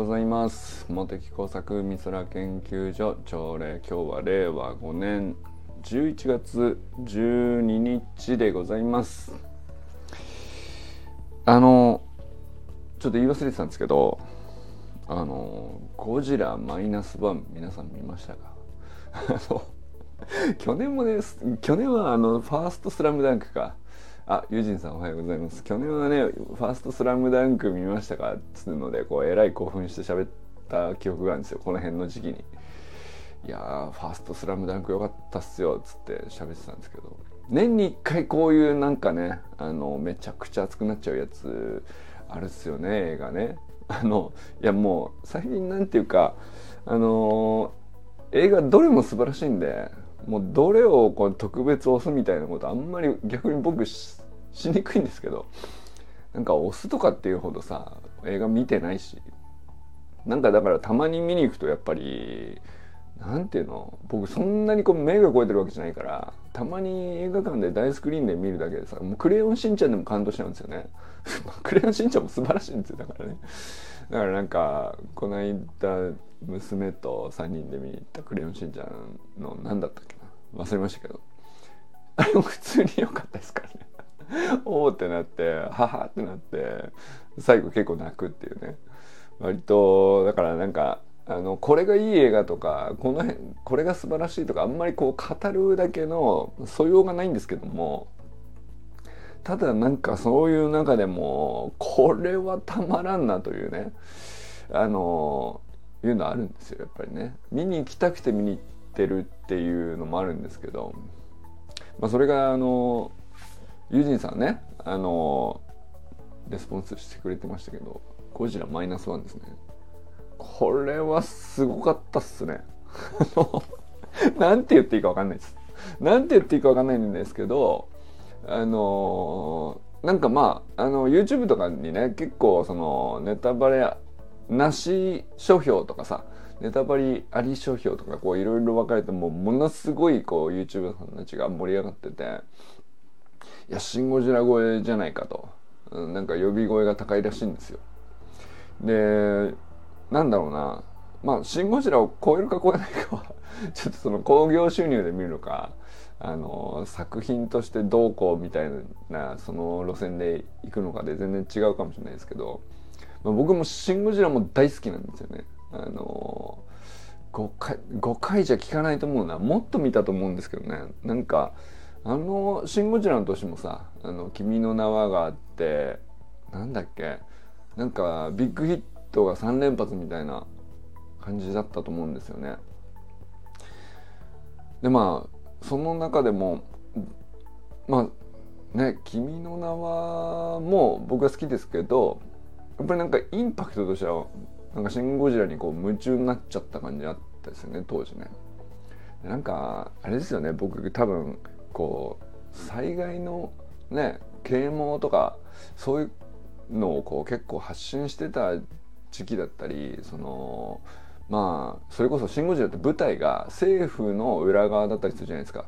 ございます。茂木工作美空研究所朝礼今日は令和5年11月12日でございます。あのちょっと言い忘れてたんですけどあのゴジラマイナスワン皆さん見ましたか？去年もね去年はあのファーストスラムダンクか。あ、ユージンさんおはようございます。去年はね、ファーストスラムダンク見ましたかっつうので、こう、えらい興奮して喋った記憶があるんですよ。この辺の時期に。いやー、ファーストスラムダンク良かったっすよ、つって喋ってたんですけど。年に一回こういうなんかね、あの、めちゃくちゃ熱くなっちゃうやつ、あるっすよね、映画ね。あの、いやもう、最近なんていうか、あのー、映画どれも素晴らしいんで、もうどれをこう特別押すみたいなことあんまり逆に僕しにくいんですけどなんか押すとかっていうほどさ映画見てないしなんかだからたまに見に行くとやっぱりなんていうの僕そんなにこう目が超えてるわけじゃないからたまに映画館で大スクリーンで見るだけでさもうクレヨンしんちゃんでも感動しちゃうんですよね。クレヨンしんちゃんも素晴らしいんですよだからね。だからなんかこの間娘と3人で見に行ったクレヨンしんちゃんの何だったっけな？忘れましたけど。あれも普通に良かったですからね。おおってなってははってなって最後結構泣くっていうね。割とだからなんかあのこれがいい映画とかこの辺これが素晴らしいとかあんまりこう語るだけの素養がないんですけどもただなんかそういう中でもこれはたまらんなというね。あのいうのあるんですよやっぱりね。見に行きたくて見に行ってるっていうのもあるんですけど、まあ、それがあのユージンさんねあのレスポンスしてくれてましたけどゴジラマイナスワンですね。これはすごかったっすね。なんて言っていいか分かんないです。なんて言っていいか分かんないんですけどあのなんかまああの YouTube とかにね結構そのネタバレなし書評とかさネタバレあり書評とかこういろいろ分かれてもうものすごいこう YouTube さんたちが盛り上がってていや「シン・ゴジラ」声じゃないかと、うん、なんか呼び声が高いらしいんですよ。でなんだろうな。まあ「シン・ゴジラ」を超えるか超えないかは ちょっとその興行収入で見るのかあの作品としてどうこうみたいなその路線で行くのかで全然違うかもしれないですけど、まあ、僕も「シン・ゴジラ」も大好きなんですよね。あの5回 ,5 回じゃ聞かないと思うなもっと見たと思うんですけどねなんかあの「シン・ゴジラ」の年もさ「あの君の名は」があってなんだっけなんかビッグヒットが3連発みたいな感じだったと思うんですよね。でまあその中でもまあね「君の名は」も僕は好きですけどやっぱりなんかインパクトとしてはなんか「シン・ゴジラ」にこう夢中になっちゃった感じあったですよね当時ね。なんかあれですよね僕多分こう災害のね啓蒙とかそういうのをこう結構発信してた時期だったりそのまあそれこそ「シン・ゴジラ」って舞台が政府の裏側だったりするじゃないですか。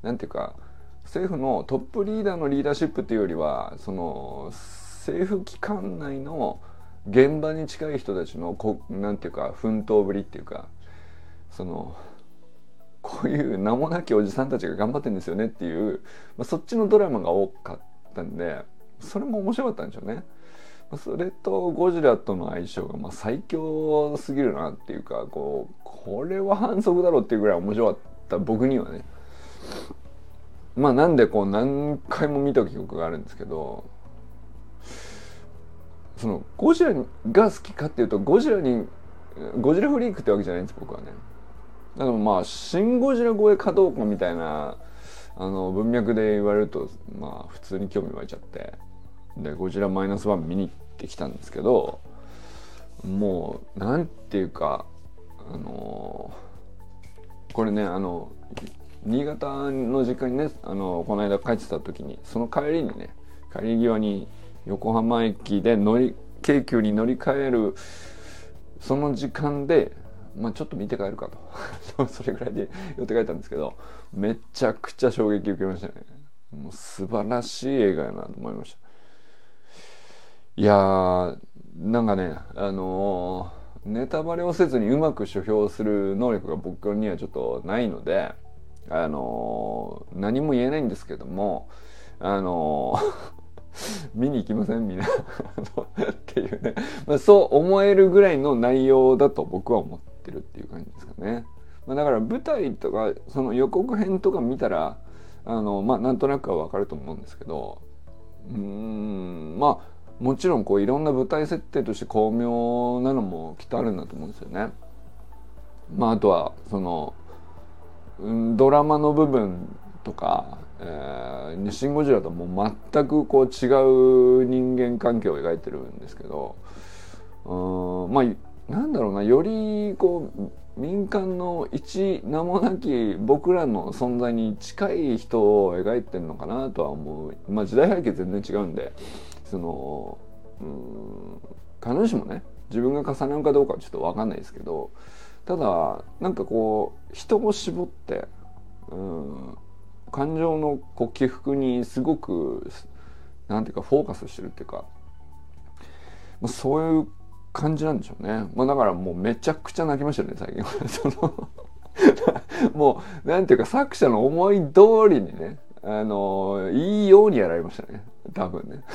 なんていうか政府のトップリーダーのリーダーシップっていうよりはその政府機関内の現場に近い人たちのこなんていうか奮闘ぶりっていうかそのこういう名もなきおじさんたちが頑張ってんですよねっていう、まあ、そっちのドラマが多かったんでそれも面白かったんでしょうね。それとゴジラとの相性がまあ最強すぎるなっていうかこうこれは反則だろうっていうぐらい面白かった僕にはね。まあなんでこう何回も見た記憶があるんですけどそのゴジラが好きかっていうとゴジラにゴジラフリークってわけじゃないんです僕はね。だからまあ「シン・ゴジラ」超えかどうかみたいなあの文脈で言われるとまあ普通に興味湧いちゃってで「ゴジラマイナスワン見に行ってきたんですけどもうなんていうかあのこれねあの新潟の実家にねあのこの間帰ってた時にその帰りにね帰り際に横浜駅で乗り京急に乗り換えるその時間でまあ、ちょっと見て帰るかと。それぐらいで寄って帰ったんですけどめちゃくちゃ衝撃受けましたね。もう素晴らしい映画やなと思いました。いやーなんかねあのネタバレをせずにうまく書評する能力が僕にはちょっとないのであの何も言えないんですけどもあの見に行きません？みんなっていうね、まあ、そう思えるぐらいの内容だと僕は思ってるっていう感じですかね。まあ、だから舞台とかその予告編とか見たらあのまあなんとなくはわかると思うんですけどうんまあもちろんこういろんな舞台設定として巧妙なのもきっとあるんだと思うんですよね。まあ、あとはそのドラマの部分とか「えー、シン・ゴジラ」ともう全くこう違う人間関係を描いてるんですけどうんまあなんだろうなよりこう民間の一名もなき僕らの存在に近い人を描いてるのかなとは思う。まあ時代背景全然違うんでそのうん必ずしもね自分が重なるかどうかはちょっと分かんないですけどただなんかこう人を絞ってうん感情のこう起伏にすごくなんていうかフォーカスしてるっていうか、まあ、そういう感じなんでしょうね、まあ、だからもうめちゃくちゃ泣きましたね最近。は そのもうなんていうか作者の思い通りにねあのいいようにやられましたね。多分ね。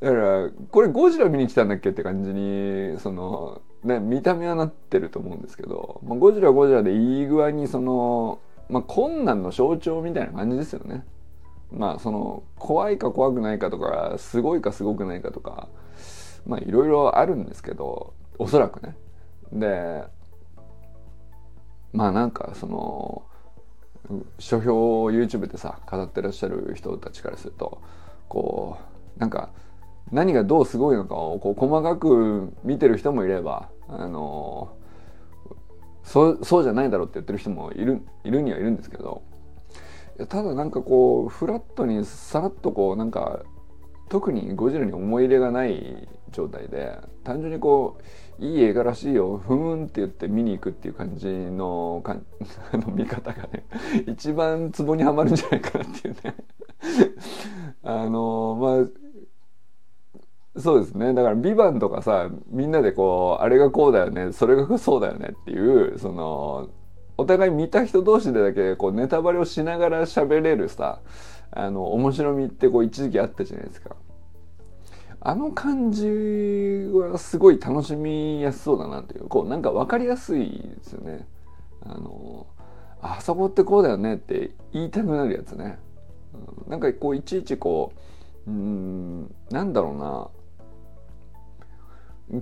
だからこれゴジラ見に来たんだっけって感じにそのね見た目はなってると思うんですけど、まあ、ゴジラゴジラでいい具合にその、まあ、困難の象徴みたいな感じですよね。まあその怖いか怖くないかとかすごいかすごくないかとかまあいろいろあるんですけどおそらくね。でまあなんかその書評を YouTube でさ語ってらっしゃる人たちからするとこうなんか何がどうすごいのかをこう細かく見てる人もいればあのそうそうじゃないだろうって言ってる人もいるいるにはいるんですけどただなんかこうフラットにさらっとこうなんか特にゴジラに思い入れがない状態で単純にこういい映画らしいよふーんって言って見に行くっていう感じのか の見方がね一番ツボにはまるんじゃないかなっていうね。あのそうですねだから「ビバンとかさみんなでこうあれがこうだよねそれがそうだよねっていうそのお互い見た人同士でだけこうネタバレをしながら喋れるさあの面白みってこう一時期あったじゃないですか。あの感じはすごい楽しみやすそうだなという、こうなんか分かりやすいですよね。あの、あそこってこうだよねって言いたくなるやつね。なんかこういちいちこう、うん、なんだろうな。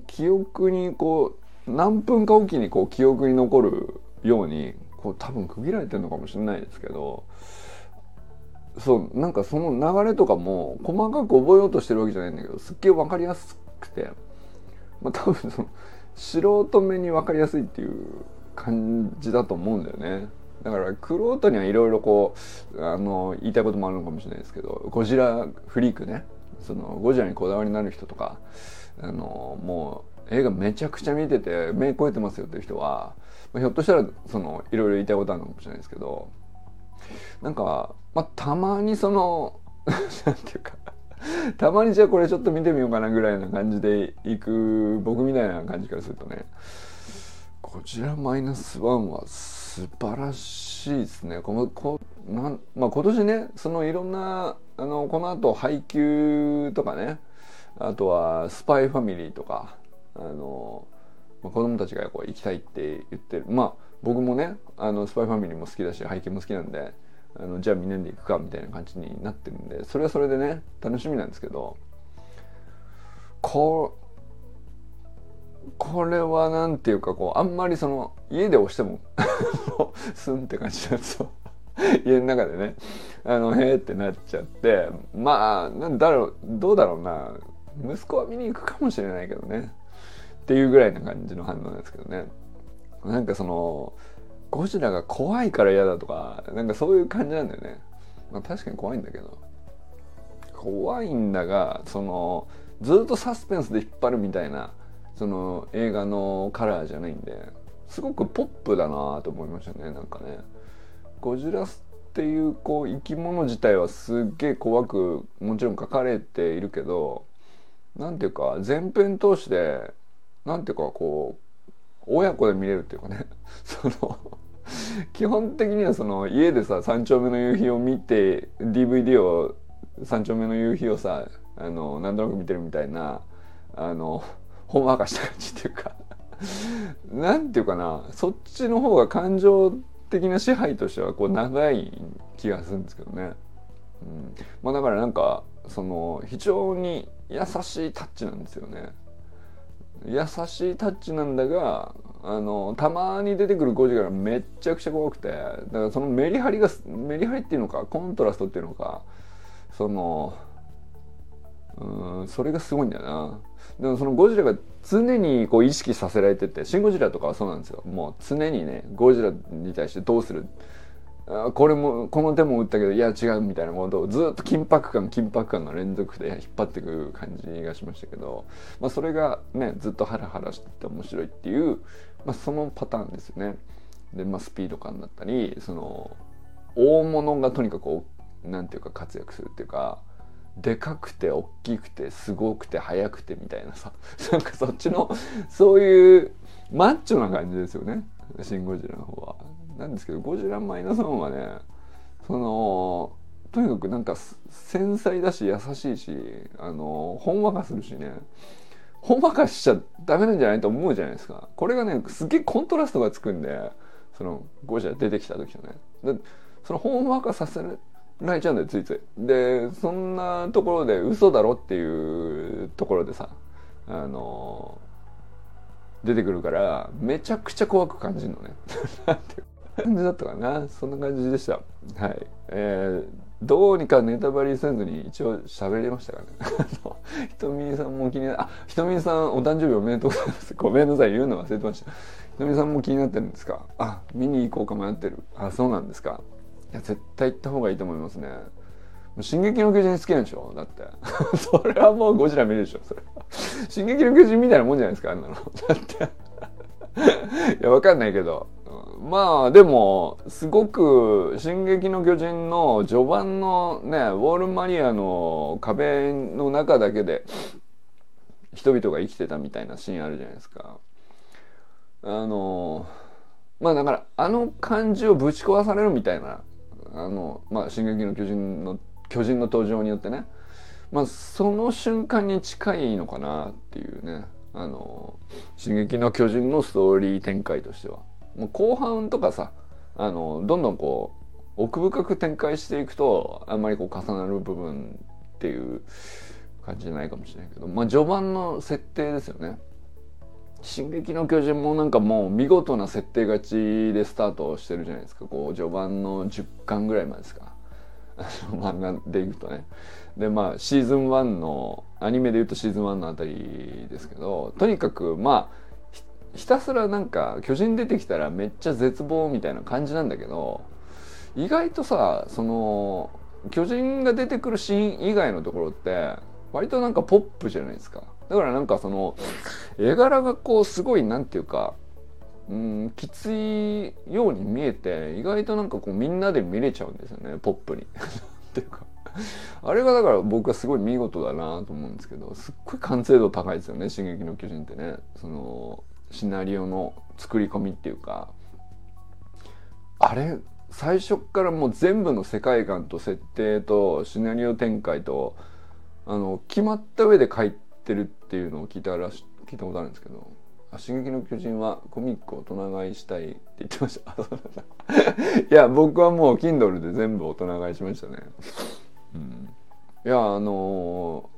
記憶にこう、何分かおきにこう記憶に残るように、こう多分区切られてるのかもしれないですけど、そうなんかその流れとかも細かく覚えようとしてるわけじゃないんだけどすっげえ分かりやすくて、まあ、多分その素人目に分かりやすいっていう感じだと思うんだよね。だからクロートにはいろいろこうあの言いたいこともあるのかもしれないですけどゴジラフリークねそのゴジラにこだわりのある人とかあのもう映画めちゃくちゃ見てて目超えてますよっていう人は、まあ、ひょっとしたらそのいろいろ言いたいことあるのかもしれないですけどなんか、まあ、たまにその なんていうかたまにじゃあこれちょっと見てみようかなぐらいな感じでいく僕みたいな感じからするとねこちらマイナスワンは素晴らしいですね。このこなんまあ、今年ねそのいろんなあのこの後配給とかねあとはスパイファミリーとかあの、子供たちがこう行きたいって言ってる。まあ僕もねあのスパイファミリーも好きだし配給も好きなんであのじゃあみんなで行くかみたいな感じになってるんでそれはそれでね楽しみなんですけどここれは何ていうかこうあんまりその家で押しても スンって感じなんですよ。家の中でね。あのへえってなっちゃってまあなんだろうどうだろうな。息子は見に行くかもしれないけどね。っていうぐらいな感じの反応なんですけどね。なんかそのゴジラが怖いから嫌だとかなんかそういう感じなんだよね、まあ、確かに怖いんだけど。怖いんだがそのずっとサスペンスで引っ張るみたいなその映画のカラーじゃないんですごくポップだなと思いましたねなんかね。ゴジラっていうこう生き物自体はすっげえ怖くもちろん書かれているけどなんていうか前編通してなんていうかこう親子で見れるっていうかね。その基本的にはその家でさ「三丁目の夕日」を見て DVD を「三丁目の夕日」をさあのなんとなく見てるみたいなあのほんわかした感じっていうか。なんていうかなそっちの方が感情的な支配としてはこう長い気がするんですけどね。うん、まあだからなんかその非常に優しいタッチなんですよね。優しいタッチなんだがあのたまに出てくるゴジラがめっちゃくちゃ怖くてだからそのメリハリがメリハリっていうのかコントラストっていうのかそのうんそれがすごいんだよなでもそのゴジラが常にこう意識させられててシン・ゴジラとかはそうなんですよもう常にねゴジラに対してどうするこれもこの手も打ったけどいや違うみたいなことをずっと緊迫感緊迫感の連続で引っ張っていく感じがしましたけど、まあ、それがねずっとハラハラしてて面白いっていう、まあ、そのパターンですよね。で、まあ、スピード感だったりその大物がとにかくなんていうか活躍するっていうかでかくて大きくてすごくて速くてみたいなさ なんかそっちのそういうマッチョな感じですよね「シン・ゴジラ」の方は。なんですけどゴジラマイナスワンはねそのとにかくなんか繊細だし優しいしあのほんわかするしね。ほんわかしちゃダメなんじゃないと思うじゃないですか。これがねすげえコントラストがつくんでそのゴジラ出てきた時とね。でそのほんわかさせられちゃうんだよついつい。でそんなところで嘘だろっていうところでさあの出てくるからめちゃくちゃ怖く感じるのね。なんて感じだったかな。そんな感じでした。はい。えー、どうにかネタバレせずに一応喋れましたかね。ひとみさんも気になあひとみさんお誕生日おめでとうございます。ごめんなさい言うの忘れてました。ひとみさんも気になってるんですか。あ見に行こうか迷ってる。あそうなんですか。いや絶対行った方がいいと思いますね。進撃の巨人好きなんでしょ？だって。それはもうゴジラ見るでしょそれ進撃の巨人みたいなもんじゃないですかあんなの。だって。いやわかんないけど。まあでもすごく「進撃の巨人」の序盤のねウォールマリアの壁の中だけで人々が生きてたみたいなシーンあるじゃないですか。あのまあだからあの感じをぶち壊されるみたいなあのまあ「進撃の巨人」の巨人の登場によってねまあその瞬間に近いのかなっていうねあの「進撃の巨人」のストーリー展開としては。もう後半とかさあのどんどんこう奥深く展開していくとあんまりこう重なる部分っていう感じじゃないかもしれないけどまあ序盤の設定ですよね。進撃の巨人もなんかもう見事な設定勝ちでスタートしてるじゃないですか。こう序盤の10巻ぐらいまでですか。漫画でいくとね。でまあシーズン1のアニメでいうとシーズン1のあたりですけどとにかくまあひたすらなんか巨人出てきたらめっちゃ絶望みたいな感じなんだけど意外とさその巨人が出てくるシーン以外のところって割となんかポップじゃないですか。だからなんかその絵柄がこうすごいなんていうかうんきついように見えて意外となんかこうみんなで見れちゃうんですよねポップに。っていうか。あれがだから僕はすごい見事だなと思うんですけどすっごい完成度高いですよね「進撃の巨人」ってね。そのシナリオの作り込みっていうかあれ最初からもう全部の世界観と設定とシナリオ展開とあの決まった上で書いてるっていうのを聞いたら聞いたことあるんですけど「進撃の巨人」はコミックを大人買いしたいって言ってました。いや僕はもう Kindle で全部大人買いしましたね、うん、いやあの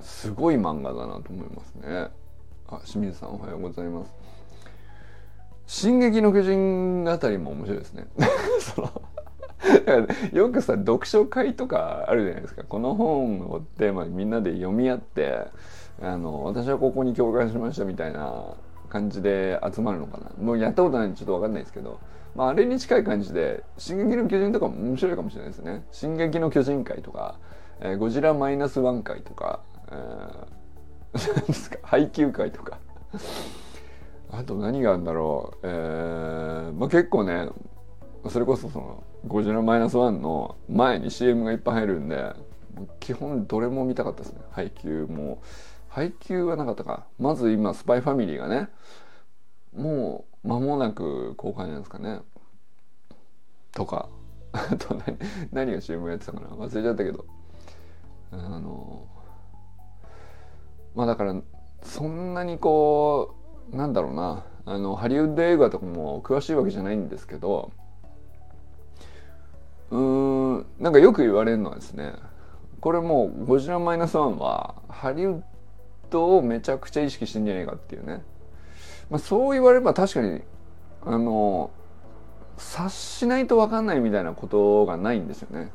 ー、すごい漫画だなと思いますね。あ清水さんおはようございます。進撃の巨人あたりも面白いですね。よくさ読書会とかあるじゃないですか。この本をテーマにみんなで読み合ってあの私はここに共感しましたみたいな感じで集まるのかな。もうやったことないんでちょっと分かんないですけど、まあ、あれに近い感じで「進撃の巨人」とかも面白いかもしれないですね「進撃の巨人会」とか「えー、ゴジラマイナスワン会」とか、えーですか配給会とか。あと何があるんだろう。えー、まあ結構ねそれこそその「ゴジラマイナスワンの前に CM がいっぱい入るんで基本どれも見たかったですね。配給も。配給はなかったか。まず今スパイファミリーがねもう間もなく公開なんですかね。とか。あと何何が CM やってたかな。忘れちゃったけど。あのまあだからそんなにこうなんだろうなあのハリウッド映画とかも詳しいわけじゃないんですけどうーんなんかよく言われるのはですねこれもう「ゴジラマイナスワンはハリウッドをめちゃくちゃ意識してんじゃねえかっていうね、まあ、そう言われれば確かにあの察しないと分かんないみたいなことがないんですよね。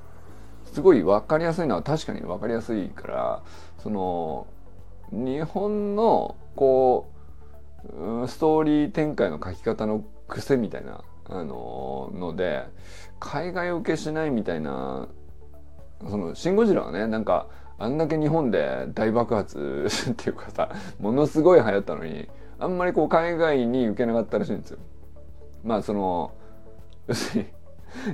すごい分かりやすいのは確かに分かりやすいからその日本のこうストーリー展開の書き方の癖みたいなあのので海外受けしないみたいなその「シン・ゴジラ」はねなんかあんだけ日本で 大爆発 っていうかさものすごい流行ったのにあんまりこう海外に受けなかったらしいんですよ。まあその要する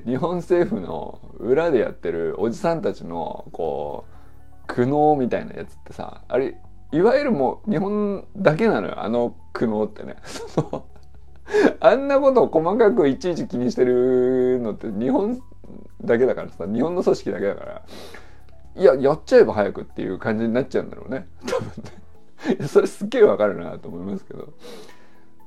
に日本政府の裏でやってるおじさんたちのこう苦悩みたいなやつってさあれいわゆるもう日本だけなのよあの苦悩ってね。あんなことを細かくいちいち気にしてるのって日本だけだからさ日本の組織だけだから。いややっちゃえば早くっていう感じになっちゃうんだろうね。多分ね。それすっげえわかるなと思いますけど。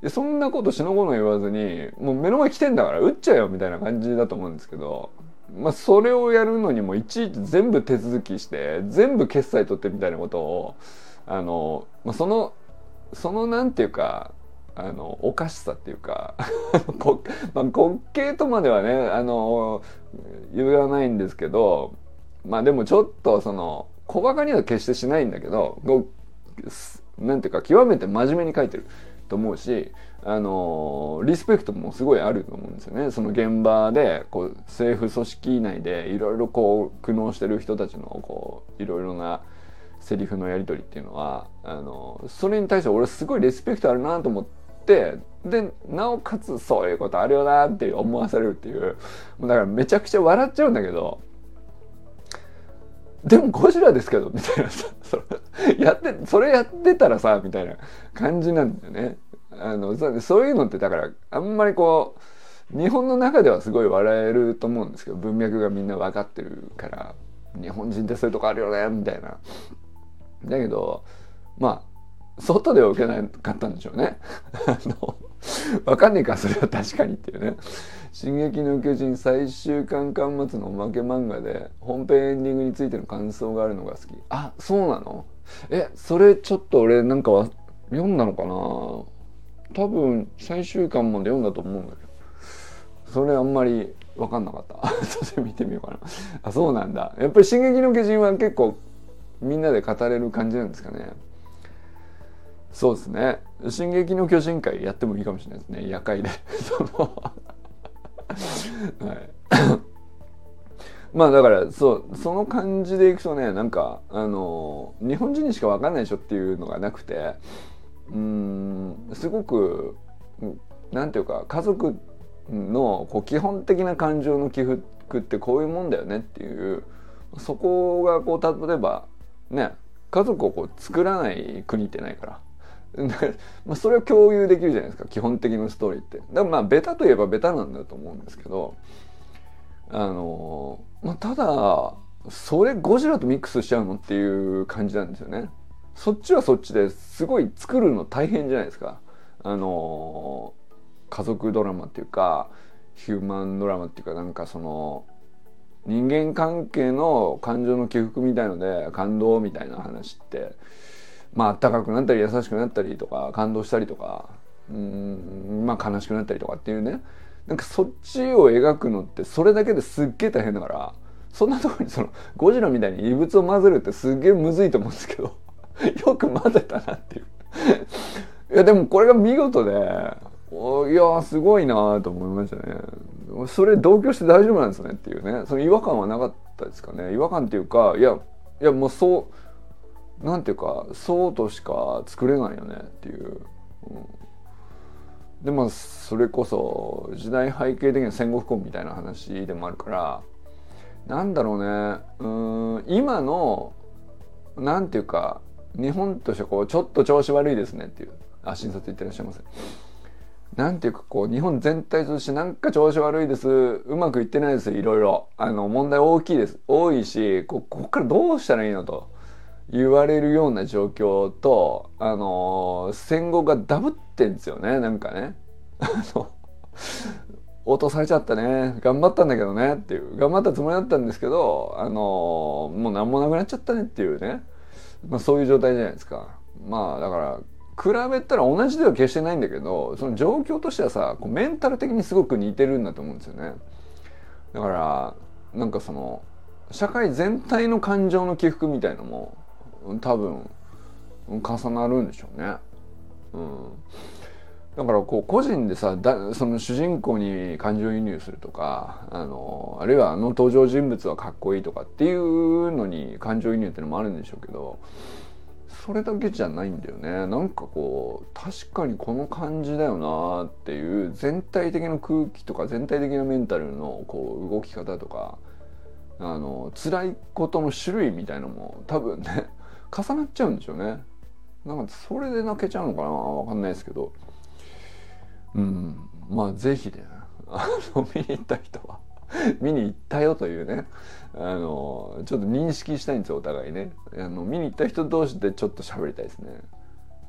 そんなことしのごの言わずにもう目の前来てんだから撃っちゃえよみたいな感じだと思うんですけど。まあそれをやるのにもいちいち全部手続きして全部決済取ってみたいなことをあの、まあ、そのそのなんていうかあのおかしさっていうか、まあ、滑稽とまではねあの言わないんですけどまあでもちょっとその小バカには決してしないんだけどなんていうか極めて真面目に書いてる。と思うしあのリスペクトもすごいあると思うんですよね。その現場でこう政府組織内でいろいろこう苦悩してる人たちのこういろいろなセリフのやり取りっていうのはあのそれに対して俺すごいリスペクトあるなと思ってでなおかつそういうことあるよなって思わされるっていうだからめちゃくちゃ笑っちゃうんだけどでもゴジラですけどみたいなさそやってそれやってたらさみたいな感じなんだよね。あのそういうのってだからあんまりこう日本の中ではすごい笑えると思うんですけど文脈がみんな分かってるから日本人ってそういうとこあるよねみたいな。だけどまあ外では受けなかったんでしょうね。あの分かんねえかそれは確かにっていうね「進撃の巨人」最終巻巻末のおまけ漫画で本編エンディングについての感想があるのが好き。あそうなの？えそれちょっと俺なんかは読んだのかな？多分最終巻まで読んだと思うんだけど。それあんまり分かんなかった。それ見てみようかな。あそうなんだ。やっぱり「進撃の巨人」は結構みんなで語れる感じなんですかね。そうですね「進撃の巨人会」やってもいいかもしれないですね。夜会で。はい。まあだからそうその感じでいくとねなんかあの日本人にしか分かんないでしょっていうのがなくてうんすごくなんていうか家族のこう基本的な感情の起伏ってこういうもんだよねっていうそこがこう例えばね家族をこう作らない国ってないから。まあそれを共有できるじゃないですか基本的なストーリーって。だからまあベタといえばベタなんだと思うんですけどあのまあただそれゴジラとミックスしちゃうのっていう感じなんですよね。そっちはそっちですごい作るの大変じゃないですか。あの家族ドラマっていうかヒューマンドラマっていうかなんかその人間関係の感情の起伏みたいので感動みたいな話ってまあ暖かくなったり優しくなったりとか感動したりとかうんまあ悲しくなったりとかっていうね。なんかそっちを描くのってそれだけですっげえ大変だからそんなところにそのゴジラみたいに異物を混ぜるってすっげえむずいと思うんですけど よく混ぜたなっていう。いやでもこれが見事でいやすごいなと思いましたね。それ同居して大丈夫なんですねっていうね。その違和感はなかったですかね。違和感っていうかいやいやもうそうなんていうかそうとしか作れないよねっていう、うん、でもそれこそ時代背景的に戦後不幸みたいな話でもあるからなんだろうね。うん今のなんていうか日本としてこうちょっと調子悪いですねっていう。あ診察行ってらっしゃいませなんていうかこう日本全体としてなんか調子悪いです。うまくいってないですいろいろ。あの問題大きいです。多いしここからどうしたらいいのと。言われるような状況とあの戦後がダブってんですよねなんかね。落とされちゃったね頑張ったんだけどねっていう。頑張ったつもりだったんですけどあのもう何もなくなっちゃったねっていうね、まあ、そういう状態じゃないですか。まあだから比べたら同じでは決してないんだけどその状況としてはさこうメンタル的にすごく似てるんだと思うんですよね。だからなんかその社会全体の感情の起伏みたいのも多分重なるんでしょうね。うん。だからこう個人でさその主人公に感情移入するとかあのあるいはあの登場人物はかっこいいとかっていうのに感情移入ってのもあるんでしょうけどそれだけじゃないんだよね。なんかこう確かにこの感じだよなっていう全体的な空気とか全体的なメンタルのこう動き方とかあの辛いことの種類みたいのも多分ね重なっちゃうんでしょうね。なんかそれで泣けちゃうのかな。わかんないですけど。うん。まあ是非ね。あの見に行った人は。見に行ったよというね。あのちょっと認識したいんですよお互いね。あの見に行った人同士でちょっと喋りたいですね。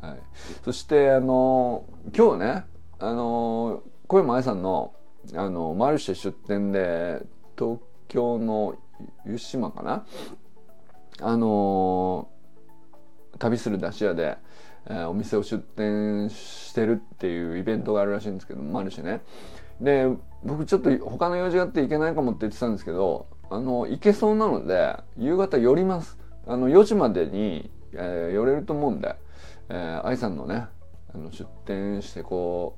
はい。そしてあの今日ねあの小山愛さんのあのマルシェ出店で東京の湯島かな？あの旅する出し屋で、えー、お店を出店してるっていうイベントがあるらしいんですけどマルシェねで僕ちょっと他の用事があって行けないかもって言ってたんですけどあの行けそうなので夕方寄りますあの4時までに、えー、寄れると思うんで、えー、愛さんのねあの出店してこ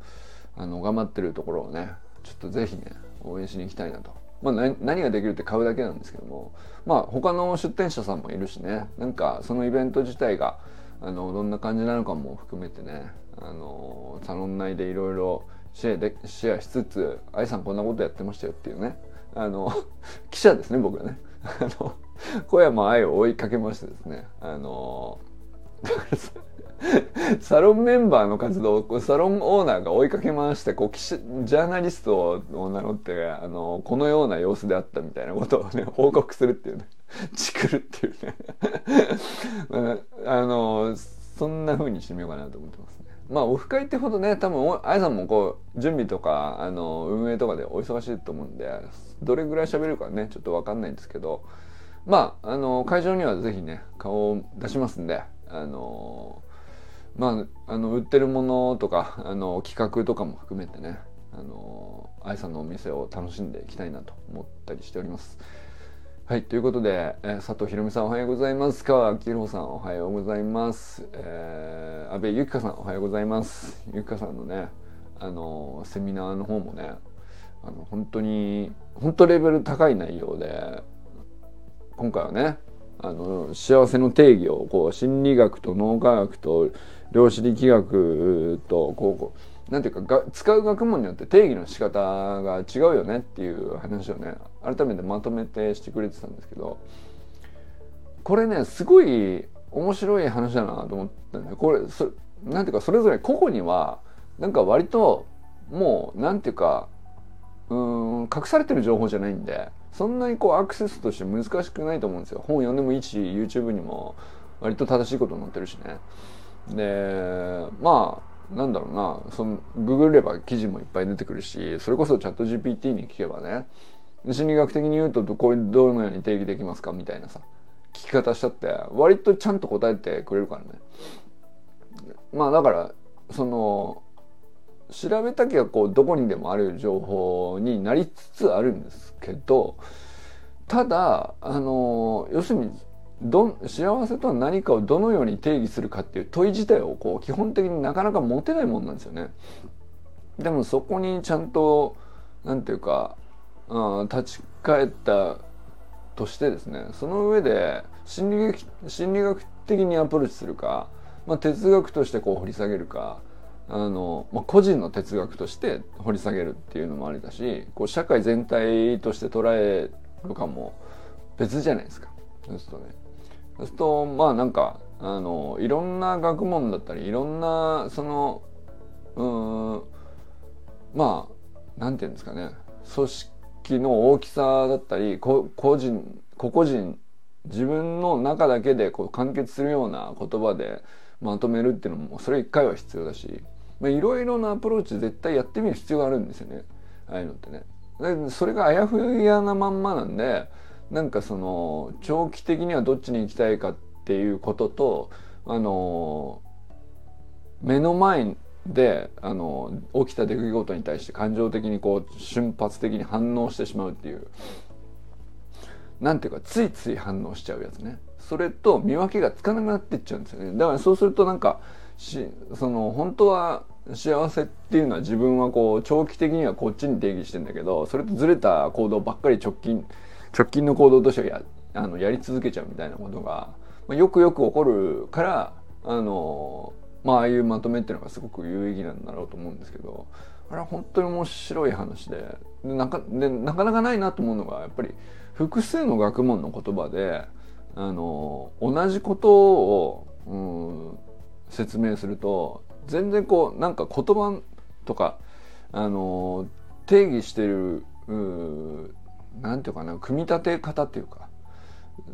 うあの頑張ってるところをねちょっとぜひね応援しに行きたいなと。まあ、何ができるって買うだけなんですけども。まあ他の出店者さんもいるしね。なんかそのイベント自体があのどんな感じなのかも含めてね。あのサロン内でいろいろシェアでシェアしつつ「愛さんこんなことやってましたよ」っていうね。あの 記者ですね僕はね。あの小山愛を追いかけましてですね。あの サロンメンバーの活動をサロンオーナーが追いかけ回してこうジャーナリストを名乗ってあのこのような様子であったみたいなことをね 報告するっていうね。チクるっていうね。あのそんな風にしてみようかなと思ってますね。まあオフ会ってほどね多分あやさんもこう準備とかあの運営とかでお忙しいと思うんでどれぐらい喋るかねちょっと分かんないんですけど。まああの会場には是非ね顔を出しますんであのまああの売ってるものとかあの企画とかも含めてねあの愛さんのお店を楽しんでいきたいなと思ったりしております。はい、ということで、えー、佐藤ひろみさんおはようございます。川明宏さんおはようございます。えー、安倍ゆきかさんおはようございます。ゆきかさんのね、あのセミナーの方もね、あの本当に本当レベル高い内容で、今回はね、あの幸せの定義をこう心理学と脳科学と量子力学とこうなんていうか使う学問によって定義の仕方が違うよねっていう話をね改めてまとめてしてくれてたんですけどこれねすごい面白い話だなと思ったんでこれそなんていうかそれぞれ個々にはなんか割ともうなんていうかうん隠されてる情報じゃないんでそんなにこうアクセスとして難しくないと思うんですよ。本読んでもいいし YouTube にも割と正しいこと載ってるしね。でまあなんだろうな。そのググれば記事もいっぱい出てくるしそれこそチャット GPT に聞けばね。心理学的に言うとこういうどのように定義できますかみたいなさ聞き方しちゃって割とちゃんと答えてくれるからね。まあだからその調べたきゃこうどこにでもある情報になりつつあるんですけどただあの要するにど幸せとは何かをどのように定義するかっていう問い自体をこう基本的になかなか持てないもんなんですよね。でもそこにちゃんと何て言うか、うん、立ち返ったとしてですねその上で心理学心理学的にアプローチするか、まあ、哲学としてこう掘り下げるかあの、まあ、個人の哲学として掘り下げるっていうのもありだしこう社会全体として捉えるかも別じゃないですか。そうするとね。そうするとまあなんかあのいろんな学問だったりいろんなそのうんまあなんていうんですかね。組織の大きさだったり個人個々人自分の中だけでこう完結するような言葉でまとめるっていうのもそれ一回は必要だしいろいろなアプローチ絶対やってみる必要があるんですよね。ああいうのってね。でそれがあやふやなまんまなんでなんかその長期的にはどっちに行きたいかっていうこととあの目の前であの起きた出来事に対して感情的にこう瞬発的に反応してしまうっていう。なんていうかついつい反応しちゃうやつね。それと見分けがつかなくなってっちゃうんですよね。だからそうするとなんかしその本当は幸せっていうのは自分はこう長期的にはこっちに定義してんだけどそれとずれた行動ばっかり直近直近の行動としてはやあのやり続けちゃうみたいなことが、まあ、よくよく起こるからあのまあああいうまとめっていうのがすごく有意義なんだろうと思うんですけどあれは本当に面白い話ででなかでなかなかないなと思うのがやっぱり複数の学問の言葉であの同じことを、うん、説明すると全然こうなんか言葉とかあの定義してる何て言うかな組み立て方っていうか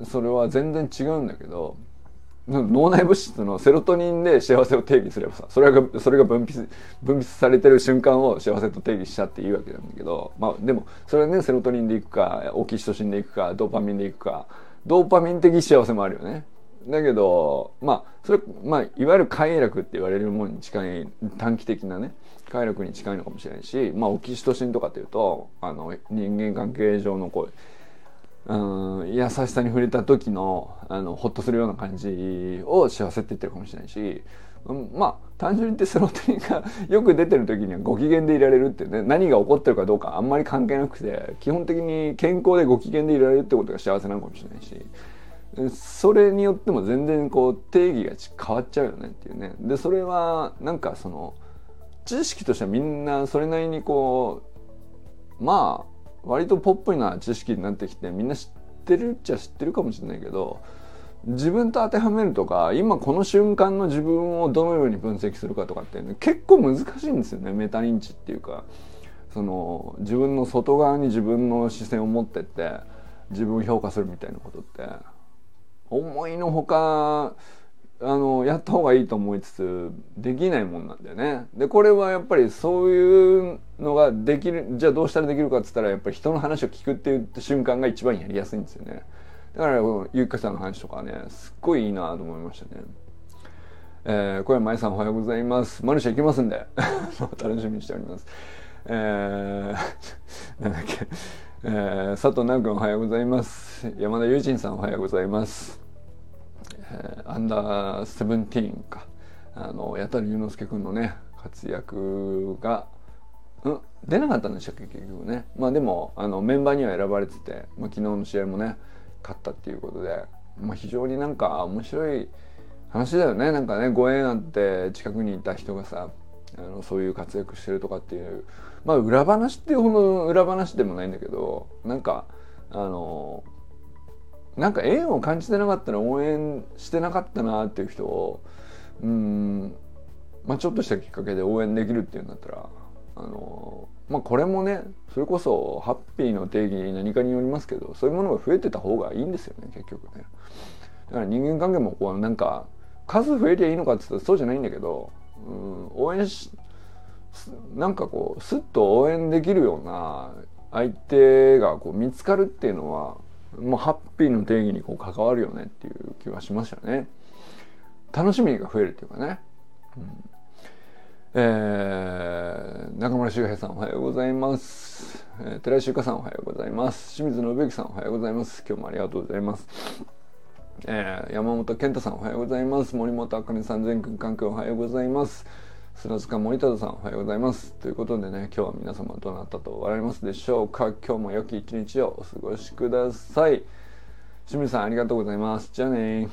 それは全然違うんだけど脳内物質のセロトニンで幸せを定義すればさそれがそれが分泌分泌されてる瞬間を幸せと定義したっていうわけなんだけどまあでもそれはねセロトニンでいくかオキシトシンでいくかドーパミンでいくかドーパミン的幸せもあるよね。だけどまあそれまあいわゆる快楽って言われるものに近い短期的なね快楽に近いのかもしれないしまあオキシトシンとかっていうとあの人間関係上のこううん優しさに触れた時のあのホッとするような感じを幸せって言ってるかもしれないし、うん、まあ単純に言ってセロトニンがよく出てる時にはご機嫌でいられるってね何が起こってるかどうかあんまり関係なくて基本的に健康でご機嫌でいられるってことが幸せなのかもしれないし。それによっても全然こう定義が変わっちゃうよねっていうね。でそれはなんかその知識としてはみんなそれなりにこうまあ割とポップな知識になってきてみんな知ってるっちゃ知ってるかもしれないけど自分と当てはめるとか今この瞬間の自分をどのように分析するかとかって、ね、結構難しいんですよねメタ認知っていうか。その自分の外側に自分の視線を持ってって自分を評価するみたいなことって。思いのほかあのやった方がいいと思いつつできないもんなんだよね。でこれはやっぱりそういうのができるじゃあどうしたらできるかっつったらやっぱり人の話を聞くっていう瞬間が一番やりやすいんですよね。だからゆっかさんの話とかねすっごいいいなと思いましたね。えー、小山愛さんおはようございます。マルシェ行きますんで 楽しみにしております。えー、なんだっけ。えー、佐藤直君おはようございます。山田友人さんおはようございます、えー、アンダーセブンティーンか。あの矢田龍之介君のね活躍がうん出なかったんでしたっけ結局ね。まあでもあのメンバーには選ばれてて、まあ、昨日の試合もね勝ったっていうことで、まあ、非常になんか面白い話だよね。なんかねご縁あって近くにいた人がさあのそういう活躍してるとかっていうまあ裏話っていうほど裏話でもないんだけどなんかあのなんか縁を感じてなかったら応援してなかったなっていう人をうんまあちょっとしたきっかけで応援できるっていうんだったらあのまあこれもねそれこそハッピーの定義に何かによりますけどそういうものが増えてた方がいいんですよね結局ね。だから人間関係もこうなんか数増えりゃいいのかって言ったらそうじゃないんだけど、うん、応援しなんかこうスッと応援できるような相手がこう見つかるっていうのはもうハッピーの定義にこう関わるよねっていう気はしましたね。楽しみが増えるっていうかね。うんえー、中村修平さんおはようございます。えー、寺井修香さんおはようございます。清水信之さんおはようございます。今日もありがとうございます。えー、山本健太さんおはようございます。森本あかねさん、全くんかおはようございます。砂塚森忠さんおはようございます。ということでね、今日は皆様どなたと笑いますでしょうか。今日も良き一日をお過ごしください。清水さんありがとうございます。じゃあね